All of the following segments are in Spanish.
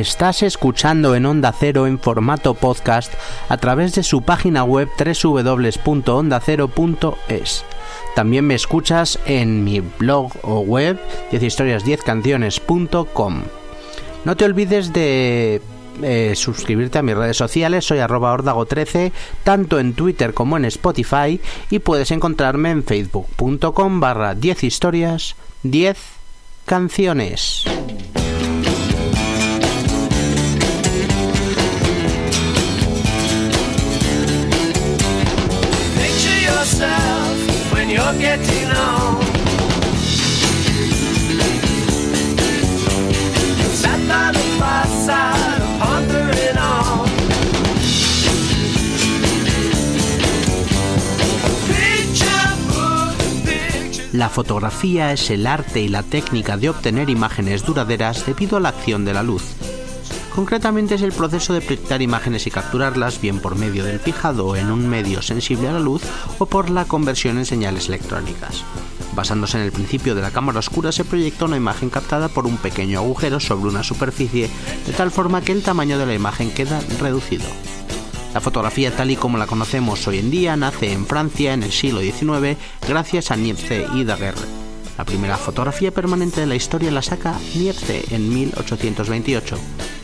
Estás escuchando en Onda Cero en formato podcast a través de su página web www.ondacero.es. También me escuchas en mi blog o web 10historias10canciones.com. No te olvides de eh, suscribirte a mis redes sociales, soy arroba ordago13, tanto en Twitter como en Spotify, y puedes encontrarme en facebook.com barra 10 historias 10 canciones. La fotografía es el arte y la técnica de obtener imágenes duraderas debido a la acción de la luz. Concretamente es el proceso de proyectar imágenes y capturarlas bien por medio del fijado en un medio sensible a la luz o por la conversión en señales electrónicas. Basándose en el principio de la cámara oscura se proyecta una imagen captada por un pequeño agujero sobre una superficie de tal forma que el tamaño de la imagen queda reducido. La fotografía tal y como la conocemos hoy en día nace en Francia en el siglo XIX gracias a Niepce y Daguerre. La primera fotografía permanente de la historia la saca Niepce en 1828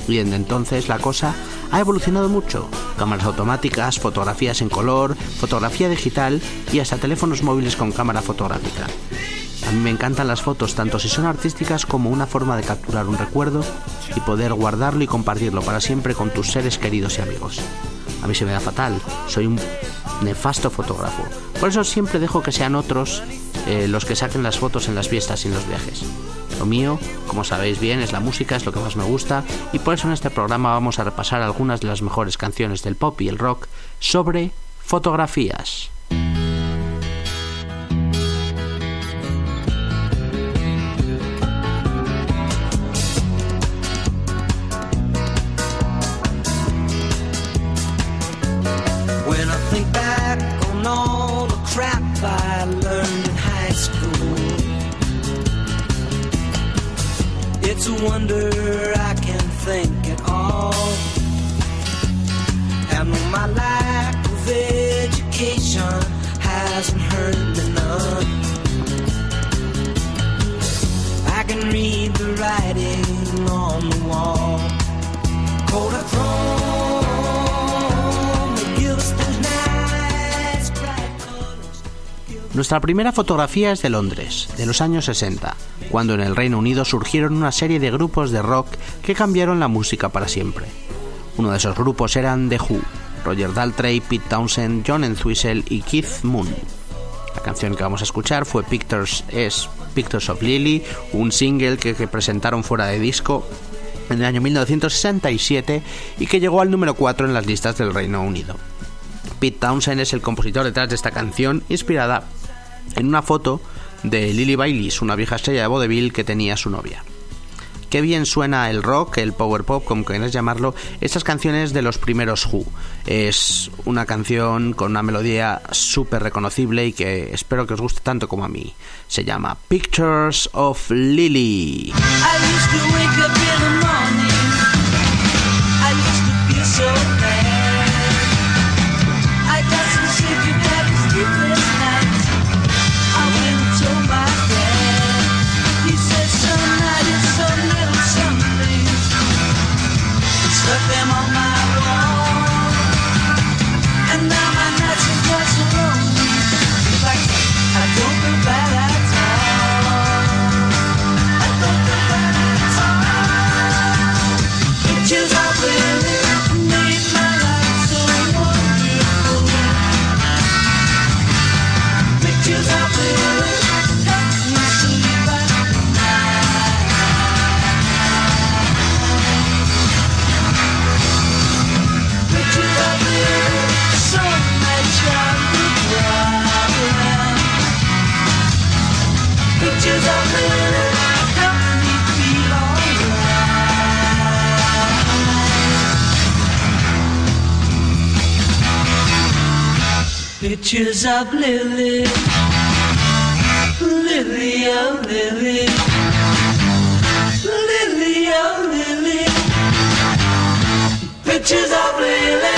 y desde entonces la cosa ha evolucionado mucho. Cámaras automáticas, fotografías en color, fotografía digital y hasta teléfonos móviles con cámara fotográfica. A mí me encantan las fotos tanto si son artísticas como una forma de capturar un recuerdo y poder guardarlo y compartirlo para siempre con tus seres queridos y amigos. A mí se me da fatal, soy un nefasto fotógrafo. Por eso siempre dejo que sean otros eh, los que saquen las fotos en las fiestas y en los viajes. Lo mío, como sabéis bien, es la música, es lo que más me gusta y por eso en este programa vamos a repasar algunas de las mejores canciones del pop y el rock sobre fotografías. My of education hasn't hurt. I can read the writing wall. Nuestra primera fotografía es de Londres, de los años 60, cuando en el Reino Unido surgieron una serie de grupos de rock que cambiaron la música para siempre. Uno de esos grupos eran The Who, Roger Daltrey, Pete Townsend, John Entwistle y Keith Moon. La canción que vamos a escuchar fue Pictures, es Pictures of Lily, un single que, que presentaron fuera de disco en el año 1967 y que llegó al número 4 en las listas del Reino Unido. Pete Townsend es el compositor detrás de esta canción, inspirada en una foto de Lily Baileys, una vieja estrella de vodevil que tenía su novia. Qué bien suena el rock, el power pop, como quieras llamarlo, estas canciones de los primeros Who. Es una canción con una melodía súper reconocible y que espero que os guste tanto como a mí. Se llama Pictures of Lily. Pictures of Lily, Lily, oh Lily, Lily, oh Lily, pictures of Lily.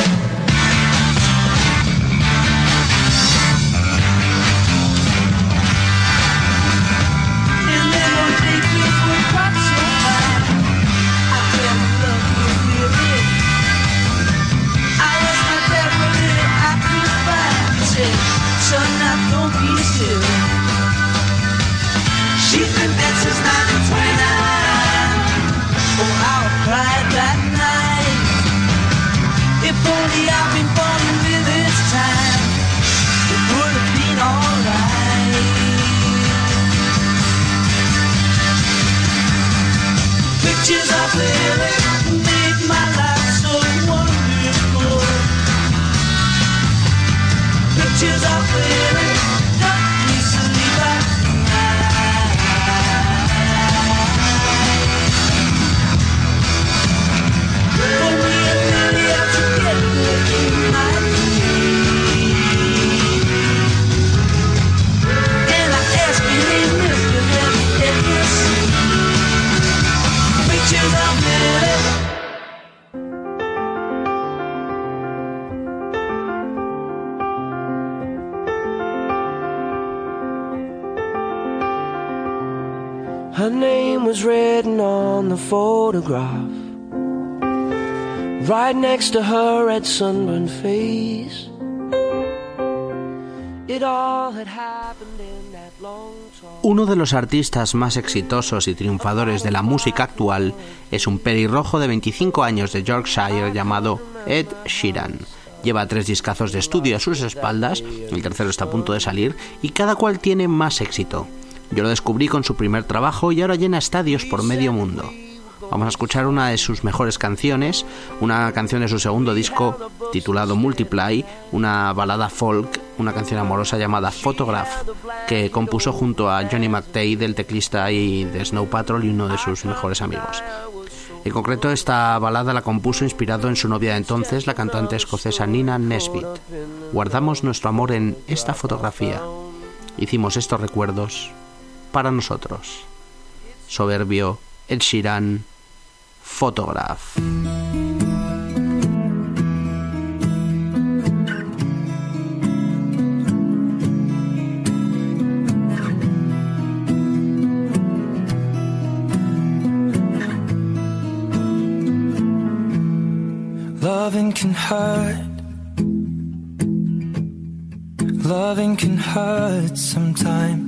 clear Her name was written on the photograph. Right next to her red sunburned face. Uno de los artistas más exitosos y triunfadores de la música actual es un pelirrojo de 25 años de Yorkshire llamado Ed Sheeran. Lleva tres discazos de estudio a sus espaldas, el tercero está a punto de salir, y cada cual tiene más éxito. Yo lo descubrí con su primer trabajo y ahora llena estadios por medio mundo. Vamos a escuchar una de sus mejores canciones, una canción de su segundo disco titulado Multiply, una balada folk, una canción amorosa llamada Photograph, que compuso junto a Johnny McTay, del teclista y de Snow Patrol y uno de sus mejores amigos. En concreto, esta balada la compuso inspirado en su novia de entonces, la cantante escocesa Nina Nesbitt. Guardamos nuestro amor en esta fotografía. Hicimos estos recuerdos para nosotros. Soberbio, El Sheeran, Photograph. Loving can hurt. Loving can hurt sometimes.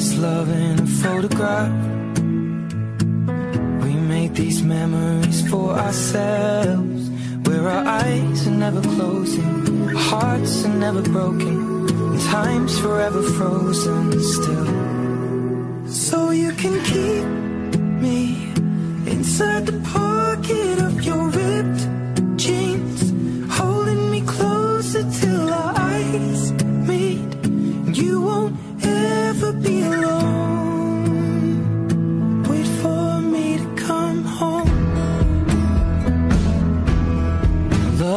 This love in a photograph. We make these memories for ourselves. Where our eyes are never closing, our hearts are never broken, and time's forever frozen still. So you can keep me inside the pocket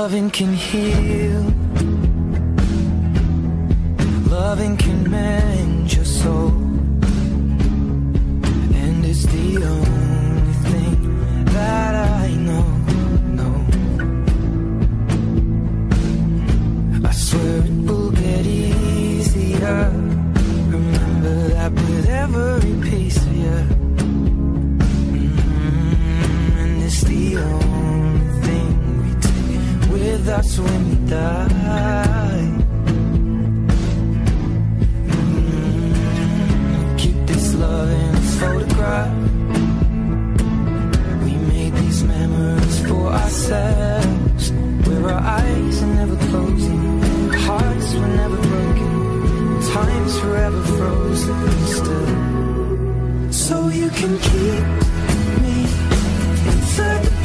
Loving can heal. Loving can mend your soul. with us when we die. Mm-hmm. Keep this love in this photograph. We made these memories for ourselves. Where our eyes are never closing, hearts were never broken, time's forever frozen still. So you can keep me inside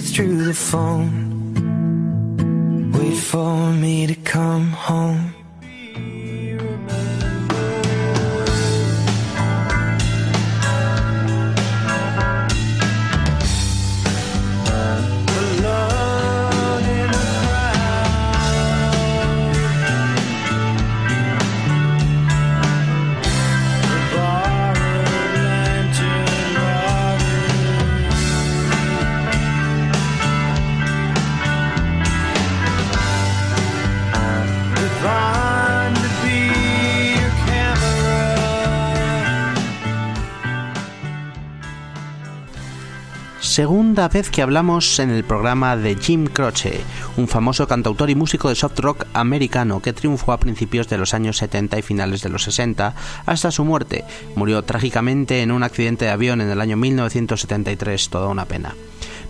through the phone. Segunda vez que hablamos en el programa de Jim Croce, un famoso cantautor y músico de soft rock americano que triunfó a principios de los años 70 y finales de los 60 hasta su muerte. Murió trágicamente en un accidente de avión en el año 1973, toda una pena.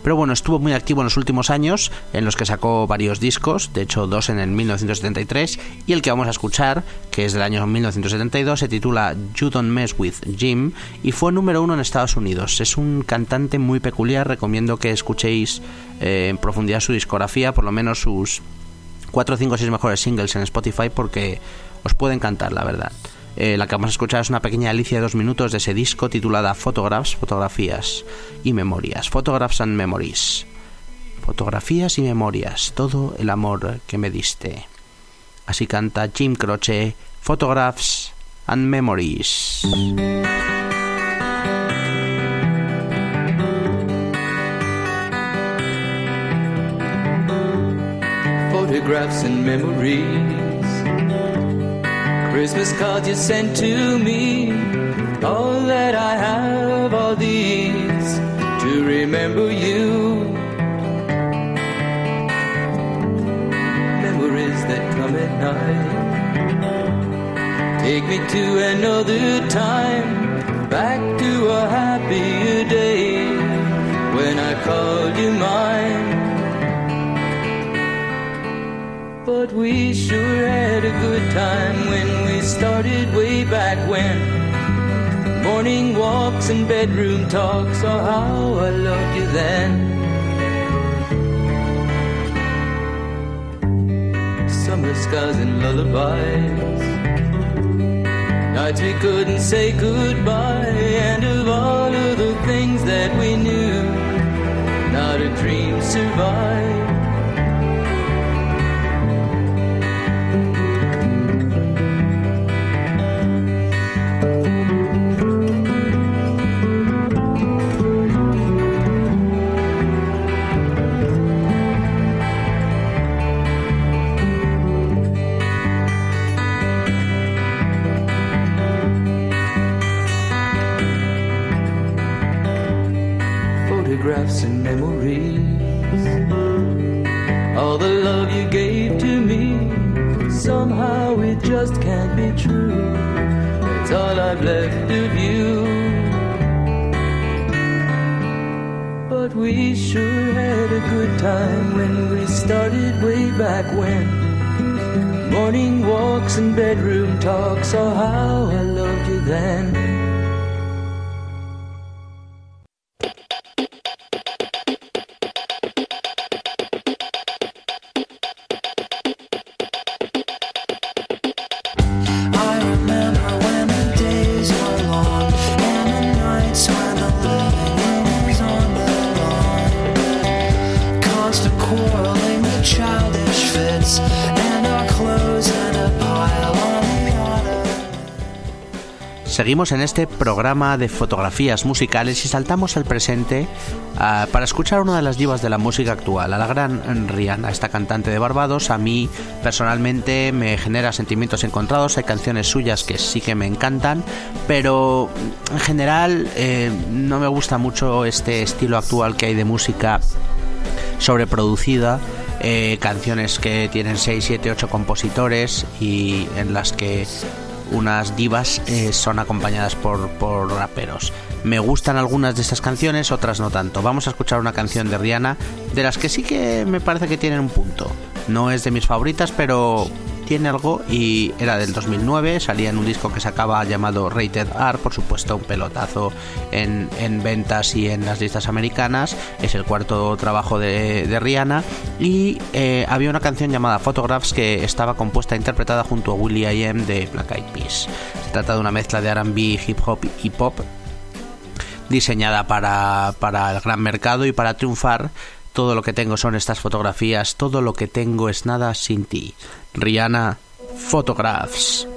Pero bueno, estuvo muy activo en los últimos años, en los que sacó varios discos, de hecho dos en el 1973, y el que vamos a escuchar, que es del año 1972, se titula You Don't Mess With Jim, y fue número uno en Estados Unidos. Es un cantante muy peculiar, recomiendo que escuchéis eh, en profundidad su discografía, por lo menos sus 4, 5 o 6 mejores singles en Spotify, porque os puede encantar, la verdad. Eh, la que vamos a escuchar es una pequeña alicia de dos minutos de ese disco titulada Photographs, fotografías y memorias. Photographs and Memories. Fotografías y memorias, todo el amor que me diste. Así canta Jim Croce, Photographs and Memories. Photographs and memories Christmas cards you sent to me. All that I have are these to remember you. Memories that come at night. Take me to another time, back to a happier day when I called you mine. But we sure had a good time when we started way back when. Morning walks and bedroom talks, oh how I loved you then. Summer skies and lullabies. Nights we couldn't say goodbye, and of all of the things that we knew, not a dream survived. Love you gave to me, somehow it just can't be true. It's all I've left of you. But we sure had a good time when we started way back when. Morning walks and bedroom talks, oh how I loved you then. Seguimos en este programa de fotografías musicales y saltamos al presente uh, para escuchar una de las divas de la música actual, a la gran Rihanna, esta cantante de Barbados. A mí personalmente me genera sentimientos encontrados, hay canciones suyas que sí que me encantan, pero en general eh, no me gusta mucho este estilo actual que hay de música sobreproducida. Eh, canciones que tienen 6, 7, 8 compositores y en las que unas divas eh, son acompañadas por, por raperos. Me gustan algunas de estas canciones, otras no tanto. Vamos a escuchar una canción de Rihanna, de las que sí que me parece que tienen un punto. No es de mis favoritas, pero tiene algo y era del 2009, salía en un disco que sacaba llamado Rated R, por supuesto un pelotazo en, ventas y en las listas americanas, es el cuarto trabajo de, Rihanna y eh, había una canción llamada Photographs que estaba compuesta e interpretada junto a Willie I.M. de Black Eyed Peas. Se trata de una mezcla de RB, hip hop y pop diseñada para, para el gran mercado y para triunfar todo lo que tengo son estas fotografías, todo lo que tengo es nada sin ti. Rihanna Photographs.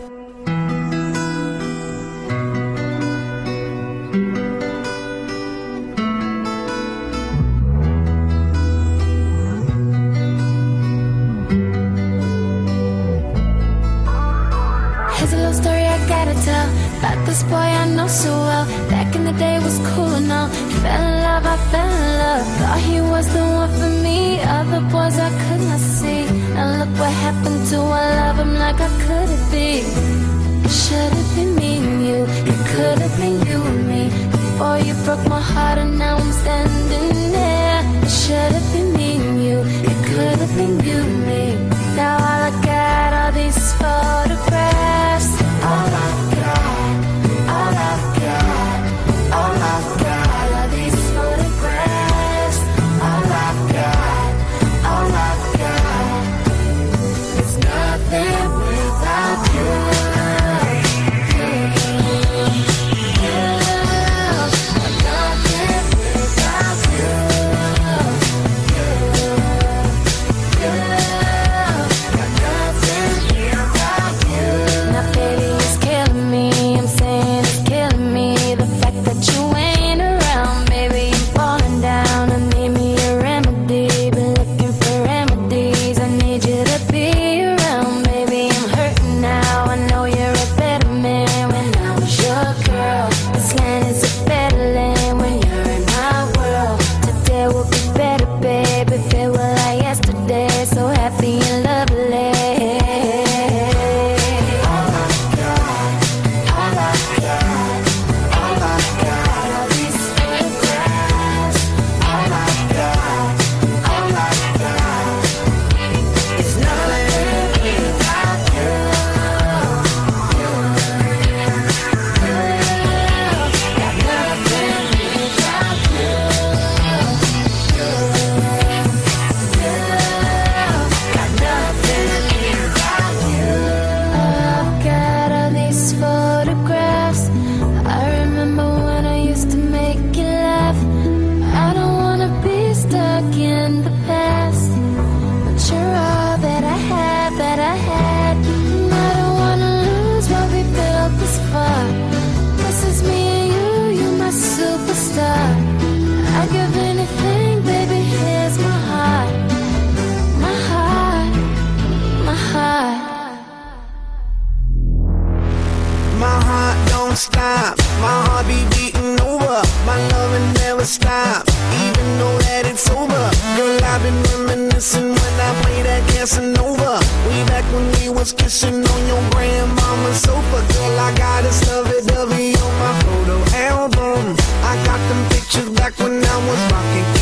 passing over. We back when we was kissing on your grandmama's sofa. Girl, I got a lovey dovey on my photo album. I got them pictures back when I was rocking.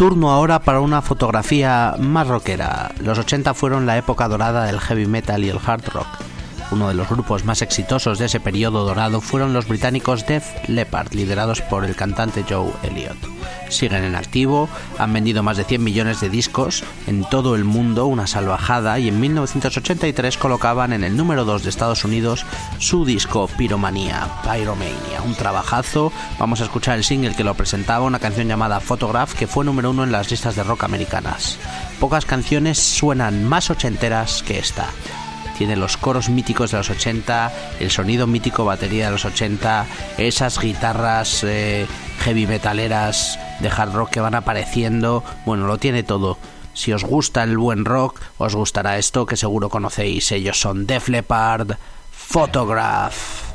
Turno ahora para una fotografía más rockera. Los 80 fueron la época dorada del heavy metal y el hard rock. Uno de los grupos más exitosos de ese periodo dorado fueron los británicos Def Leppard, liderados por el cantante Joe Elliott siguen en activo, han vendido más de 100 millones de discos en todo el mundo, una salvajada, y en 1983 colocaban en el número 2 de Estados Unidos su disco Pyromanía, Pyromania, un trabajazo. Vamos a escuchar el single que lo presentaba, una canción llamada Photograph, que fue número uno en las listas de rock americanas. Pocas canciones suenan más ochenteras que esta tiene los coros míticos de los 80, el sonido mítico batería de los 80, esas guitarras eh, heavy metaleras de hard rock que van apareciendo, bueno, lo tiene todo. Si os gusta el buen rock, os gustará esto que seguro conocéis. Ellos son Def Leppard, Photograph.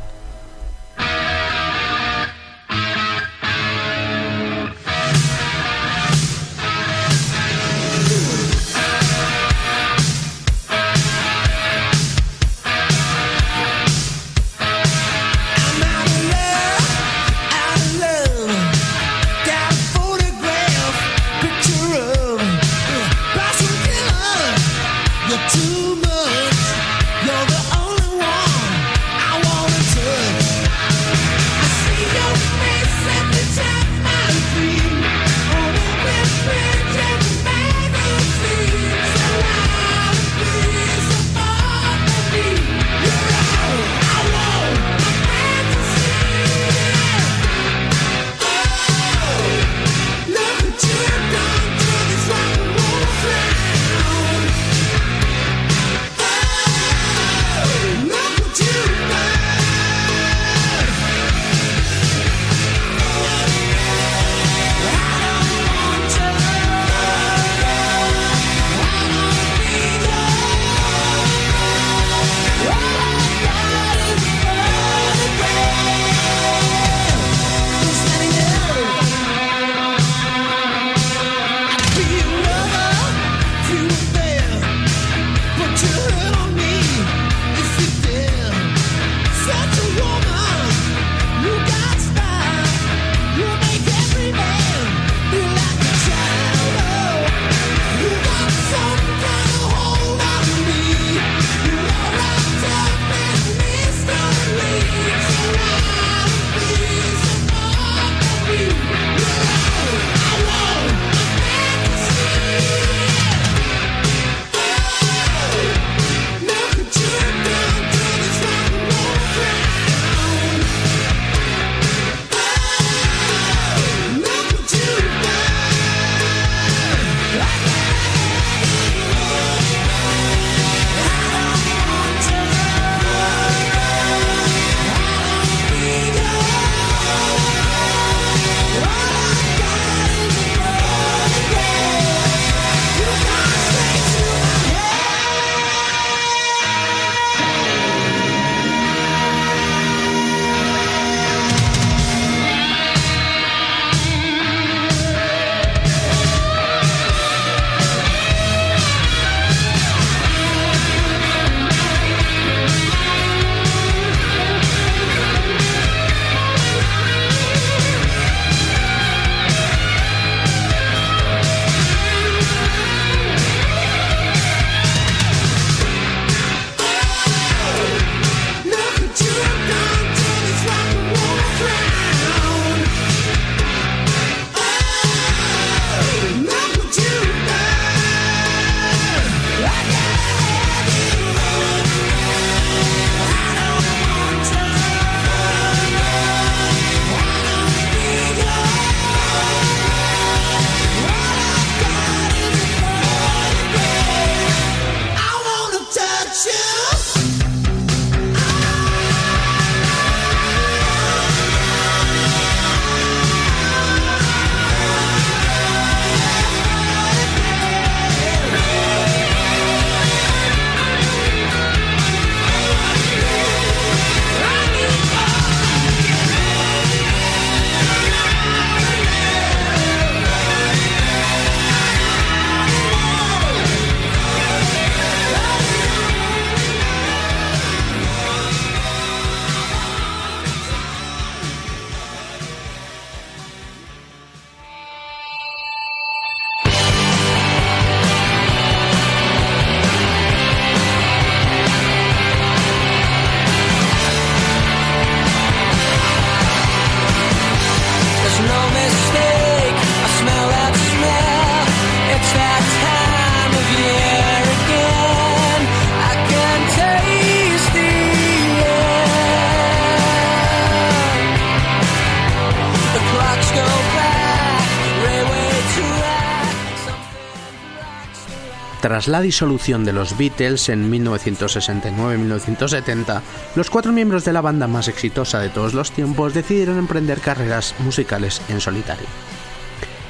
Tras la disolución de los Beatles en 1969-1970, los cuatro miembros de la banda más exitosa de todos los tiempos decidieron emprender carreras musicales en solitario.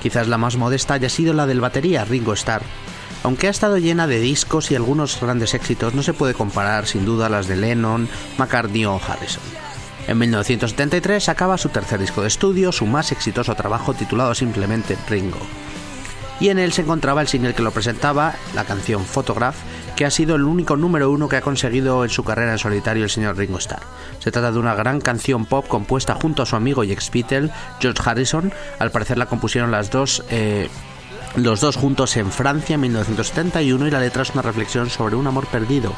Quizás la más modesta haya sido la del batería Ringo Starr. Aunque ha estado llena de discos y algunos grandes éxitos, no se puede comparar sin duda a las de Lennon, McCartney o Harrison. En 1973 sacaba su tercer disco de estudio, su más exitoso trabajo titulado simplemente Ringo y en él se encontraba el single que lo presentaba, la canción Photograph, que ha sido el único número uno que ha conseguido en su carrera en solitario el señor Ringo Starr. Se trata de una gran canción pop compuesta junto a su amigo y ex Beatle, George Harrison. Al parecer la compusieron las dos. Eh, los dos juntos en Francia en 1971 y la letra es una reflexión sobre un amor perdido,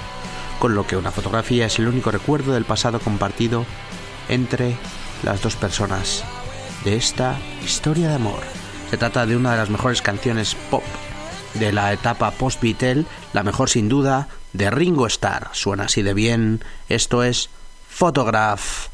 con lo que una fotografía es el único recuerdo del pasado compartido entre las dos personas de esta historia de amor. Se trata de una de las mejores canciones pop de la etapa post-Beatle, la mejor sin duda de Ringo Starr. Suena así de bien. Esto es Photograph.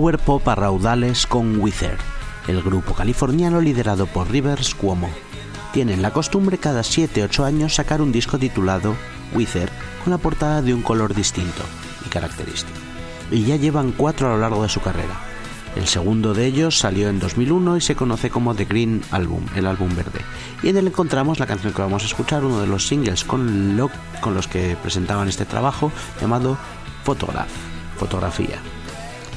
Power pop a raudales con Wither, el grupo californiano liderado por Rivers Cuomo. Tienen la costumbre cada 7-8 años sacar un disco titulado Wither con la portada de un color distinto y característico. Y ya llevan cuatro a lo largo de su carrera. El segundo de ellos salió en 2001 y se conoce como The Green Album, el álbum verde. Y en él encontramos la canción que vamos a escuchar, uno de los singles con, los que presentaban este trabajo, llamado Photograph, fotografía.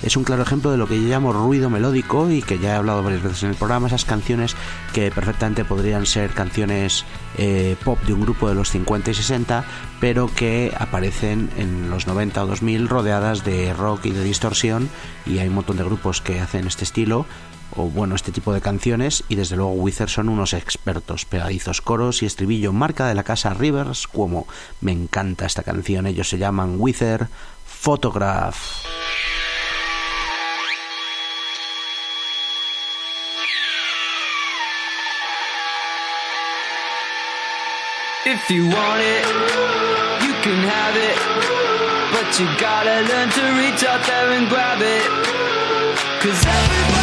Es un claro ejemplo de lo que yo llamo ruido melódico y que ya he hablado varias veces en el programa, esas canciones que perfectamente podrían ser canciones eh, pop de un grupo de los 50 y 60, pero que aparecen en los 90 o 2000 rodeadas de rock y de distorsión y hay un montón de grupos que hacen este estilo o bueno, este tipo de canciones y desde luego Wither son unos expertos, pegadizos coros y estribillo, marca de la casa Rivers como me encanta esta canción, ellos se llaman Wither Photograph. If you want it, you can have it. But you gotta learn to reach out there and grab it. Cause everybody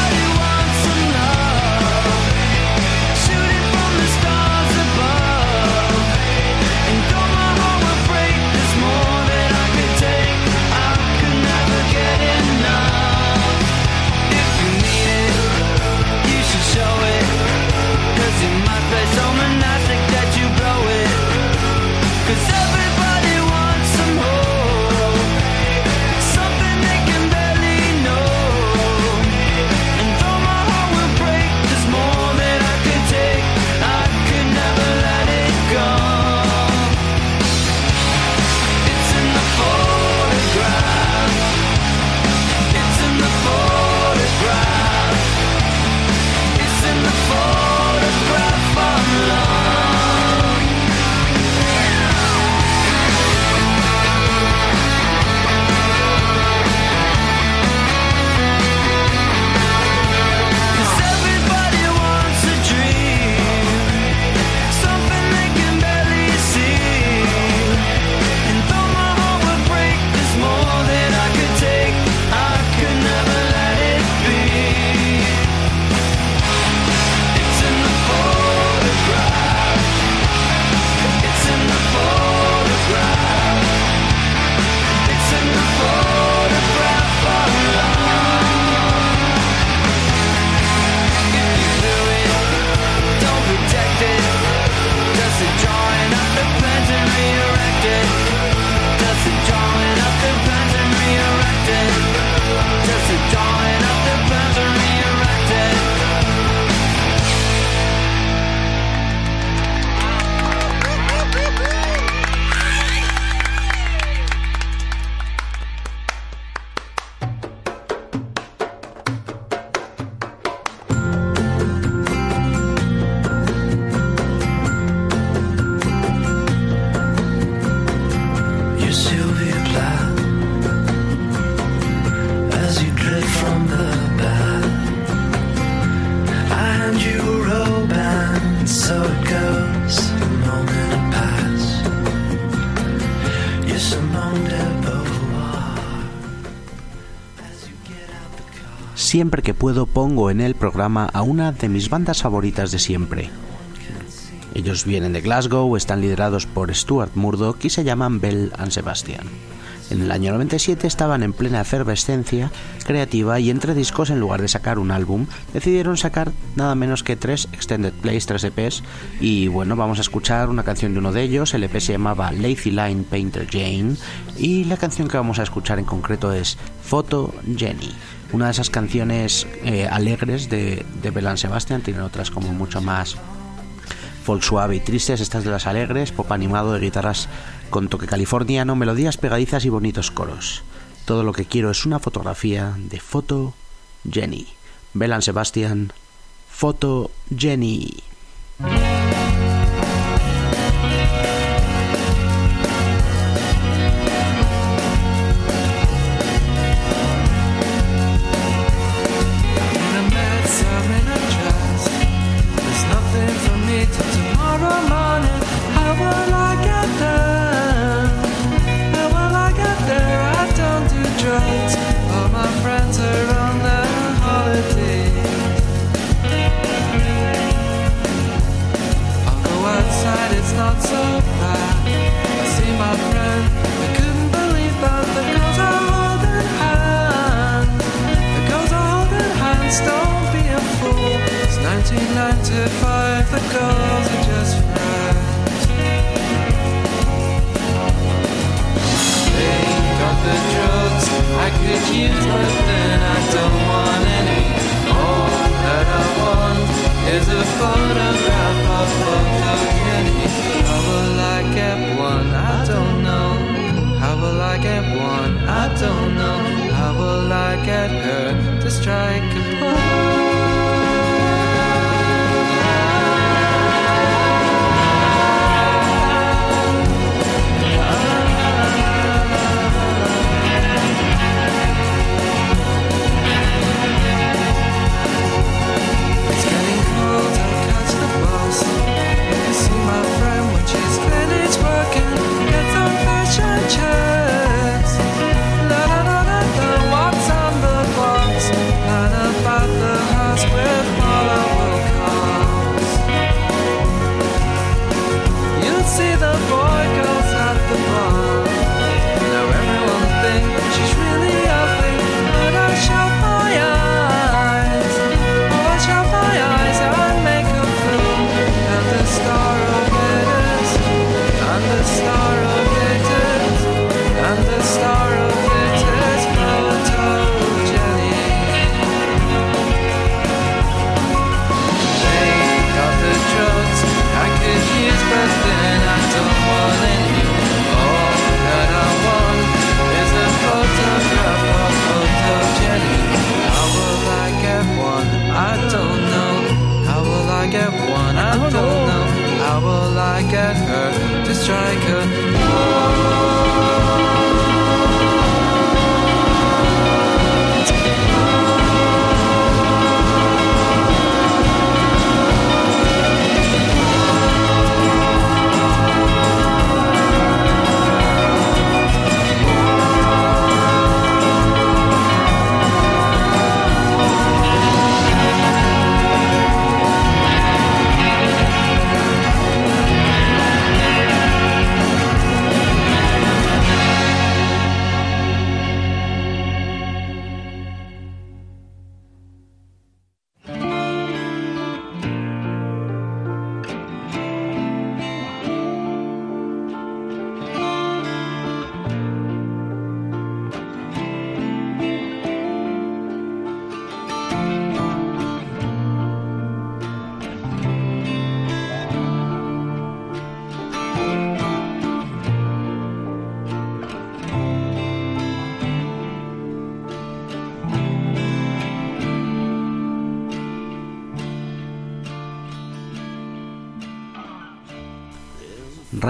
puedo pongo en el programa a una de mis bandas favoritas de siempre. Ellos vienen de Glasgow, están liderados por Stuart Murdoch y se llaman Bell and Sebastian. En el año 97 estaban en plena efervescencia creativa y entre discos, en lugar de sacar un álbum, decidieron sacar nada menos que tres extended plays, tres EPs. Y bueno, vamos a escuchar una canción de uno de ellos. El EP se llamaba Lazy Line Painter Jane. Y la canción que vamos a escuchar en concreto es Photo Jenny una de esas canciones eh, alegres de, de Belan Sebastian, tienen otras como mucho más folk suave y tristes, estas de las alegres, pop animado de guitarras con toque californiano, melodías pegadizas y bonitos coros. Todo lo que quiero es una fotografía de Foto Jenny. Belan Sebastian, Foto Jenny.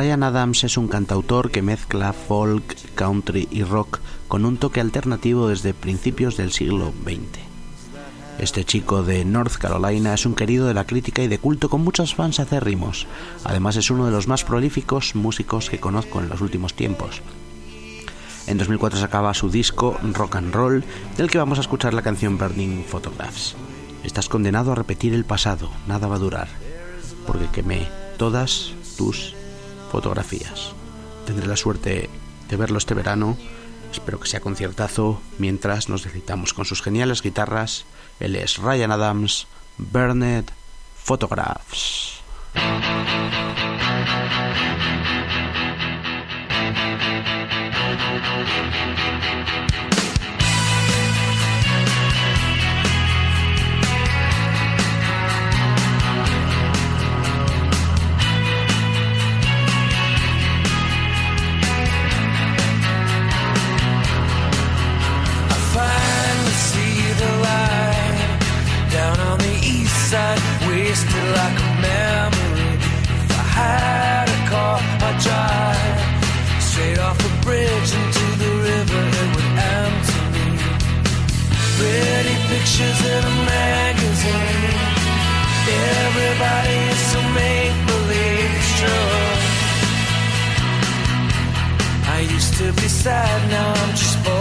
Ryan Adams es un cantautor que mezcla folk, country y rock con un toque alternativo desde principios del siglo XX. Este chico de North Carolina es un querido de la crítica y de culto con muchos fans acérrimos. Además es uno de los más prolíficos músicos que conozco en los últimos tiempos. En 2004 sacaba su disco Rock and Roll, del que vamos a escuchar la canción Burning Photographs. Estás condenado a repetir el pasado, nada va a durar, porque quemé todas tus fotografías. Tendré la suerte de verlo este verano, espero que sea conciertazo, mientras nos deslizamos con sus geniales guitarras. Él es Ryan Adams, Burned Photographs. Side, wasted like a memory. If I had a car, I'd drive straight off the bridge into the river. It would empty me. Pretty pictures in a magazine. Everybody is so make believe it's true. I used to be sad, now I'm just bored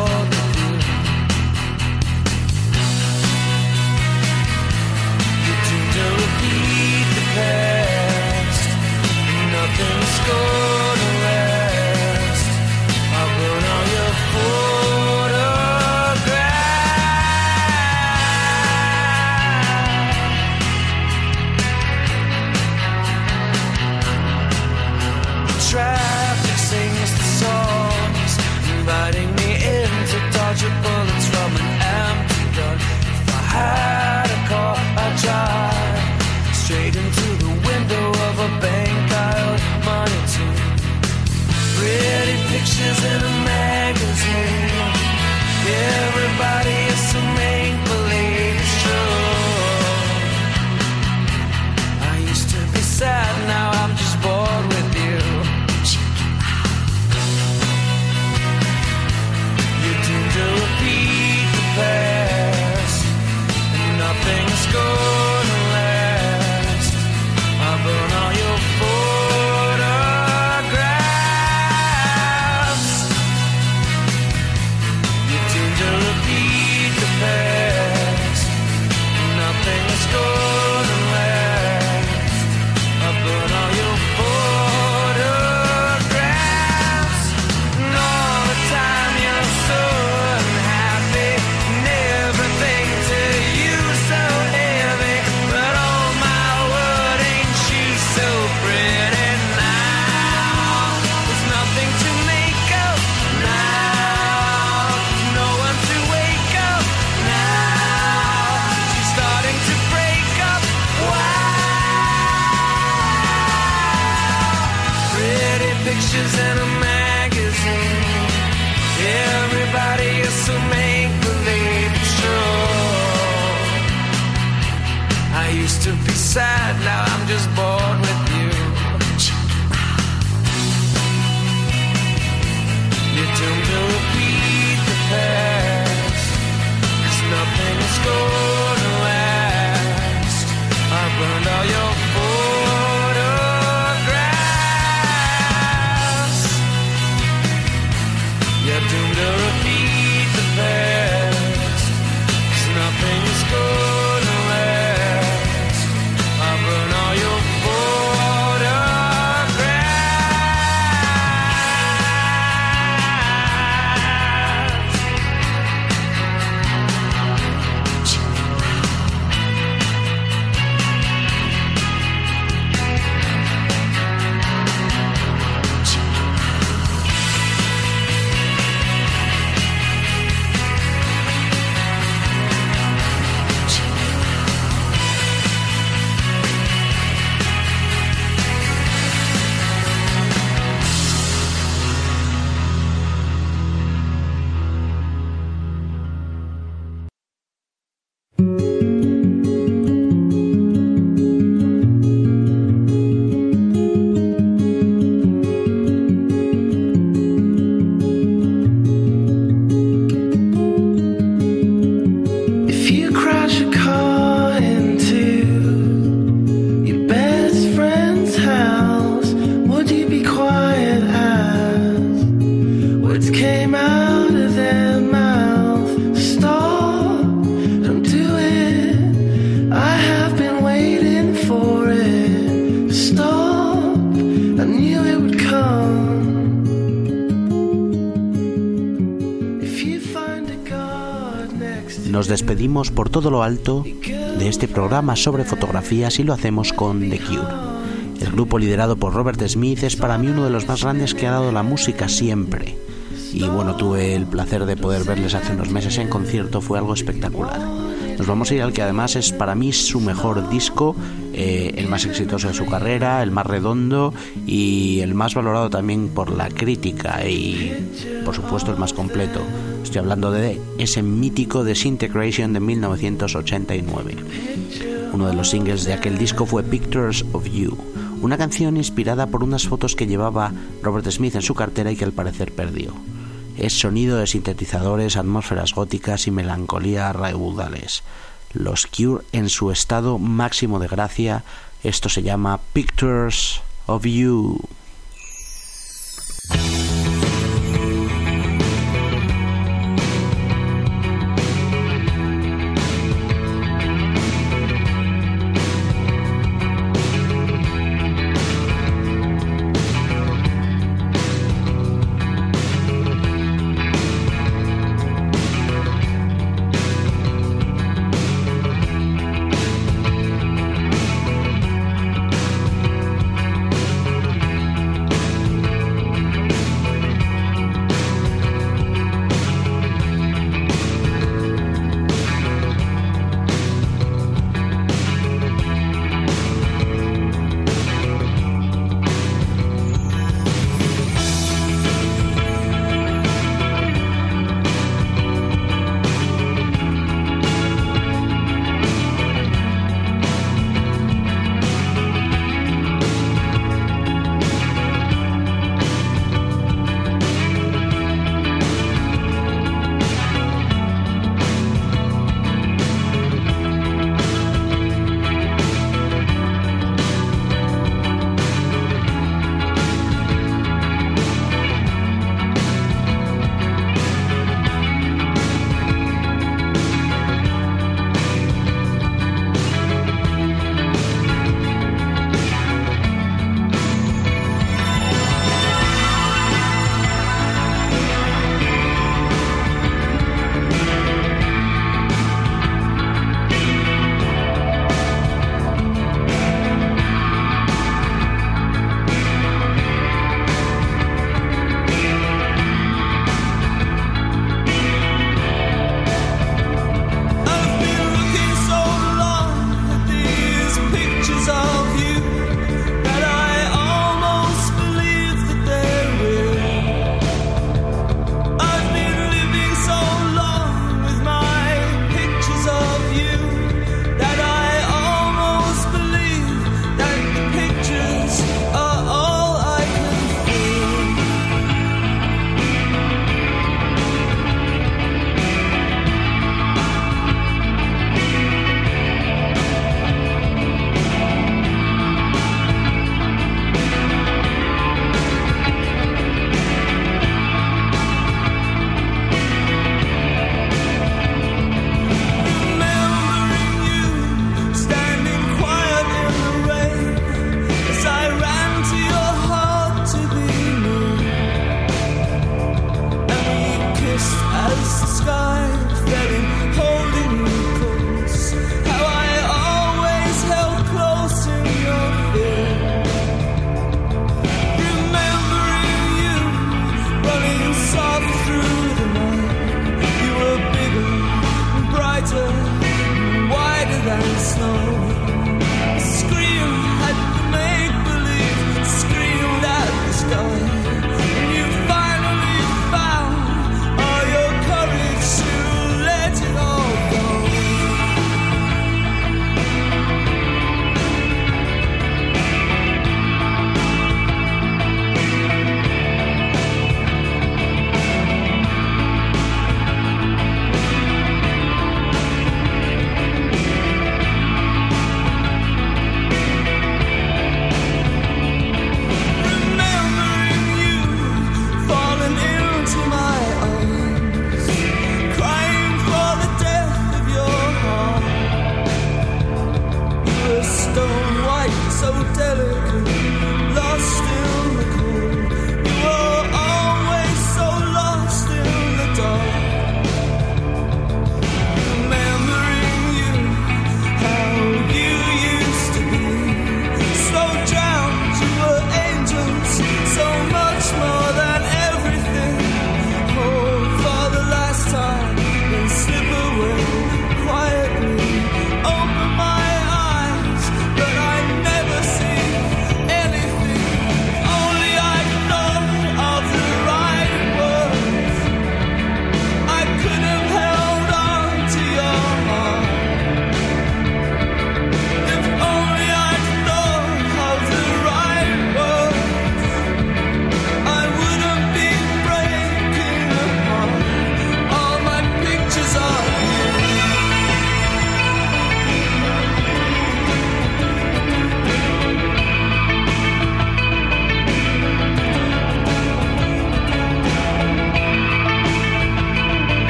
despedimos por todo lo alto de este programa sobre fotografías y lo hacemos con The Cure. El grupo liderado por Robert Smith es para mí uno de los más grandes que ha dado la música siempre. Y bueno, tuve el placer de poder verles hace unos meses en concierto, fue algo espectacular. Nos vamos a ir al que además es para mí su mejor disco, eh, el más exitoso de su carrera, el más redondo y el más valorado también por la crítica y por supuesto el más completo. Estoy hablando de ese mítico Disintegration de 1989. Uno de los singles de aquel disco fue Pictures of You, una canción inspirada por unas fotos que llevaba Robert Smith en su cartera y que al parecer perdió. Es sonido de sintetizadores, atmósferas góticas y melancolía raudales. Los Cure en su estado máximo de gracia, esto se llama Pictures of You.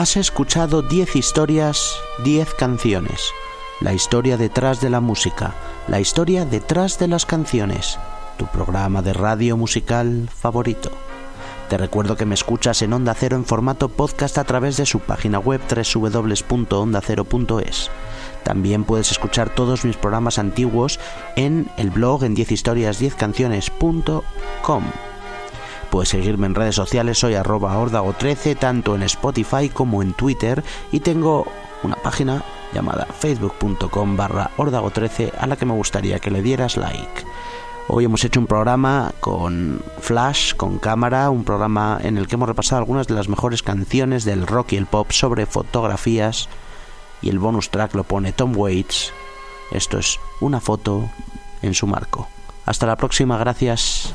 Has escuchado 10 historias, 10 canciones. La historia detrás de la música, la historia detrás de las canciones. Tu programa de radio musical favorito. Te recuerdo que me escuchas en Onda Cero en formato podcast a través de su página web www.ondacero.es. También puedes escuchar todos mis programas antiguos en el blog en 10historias10canciones.com. Puedes seguirme en redes sociales, soy arroba ordago13, tanto en Spotify como en Twitter, y tengo una página llamada facebook.com barra ordago13 a la que me gustaría que le dieras like. Hoy hemos hecho un programa con flash, con cámara, un programa en el que hemos repasado algunas de las mejores canciones del rock y el pop sobre fotografías y el bonus track lo pone Tom Waits. Esto es una foto en su marco. Hasta la próxima, gracias.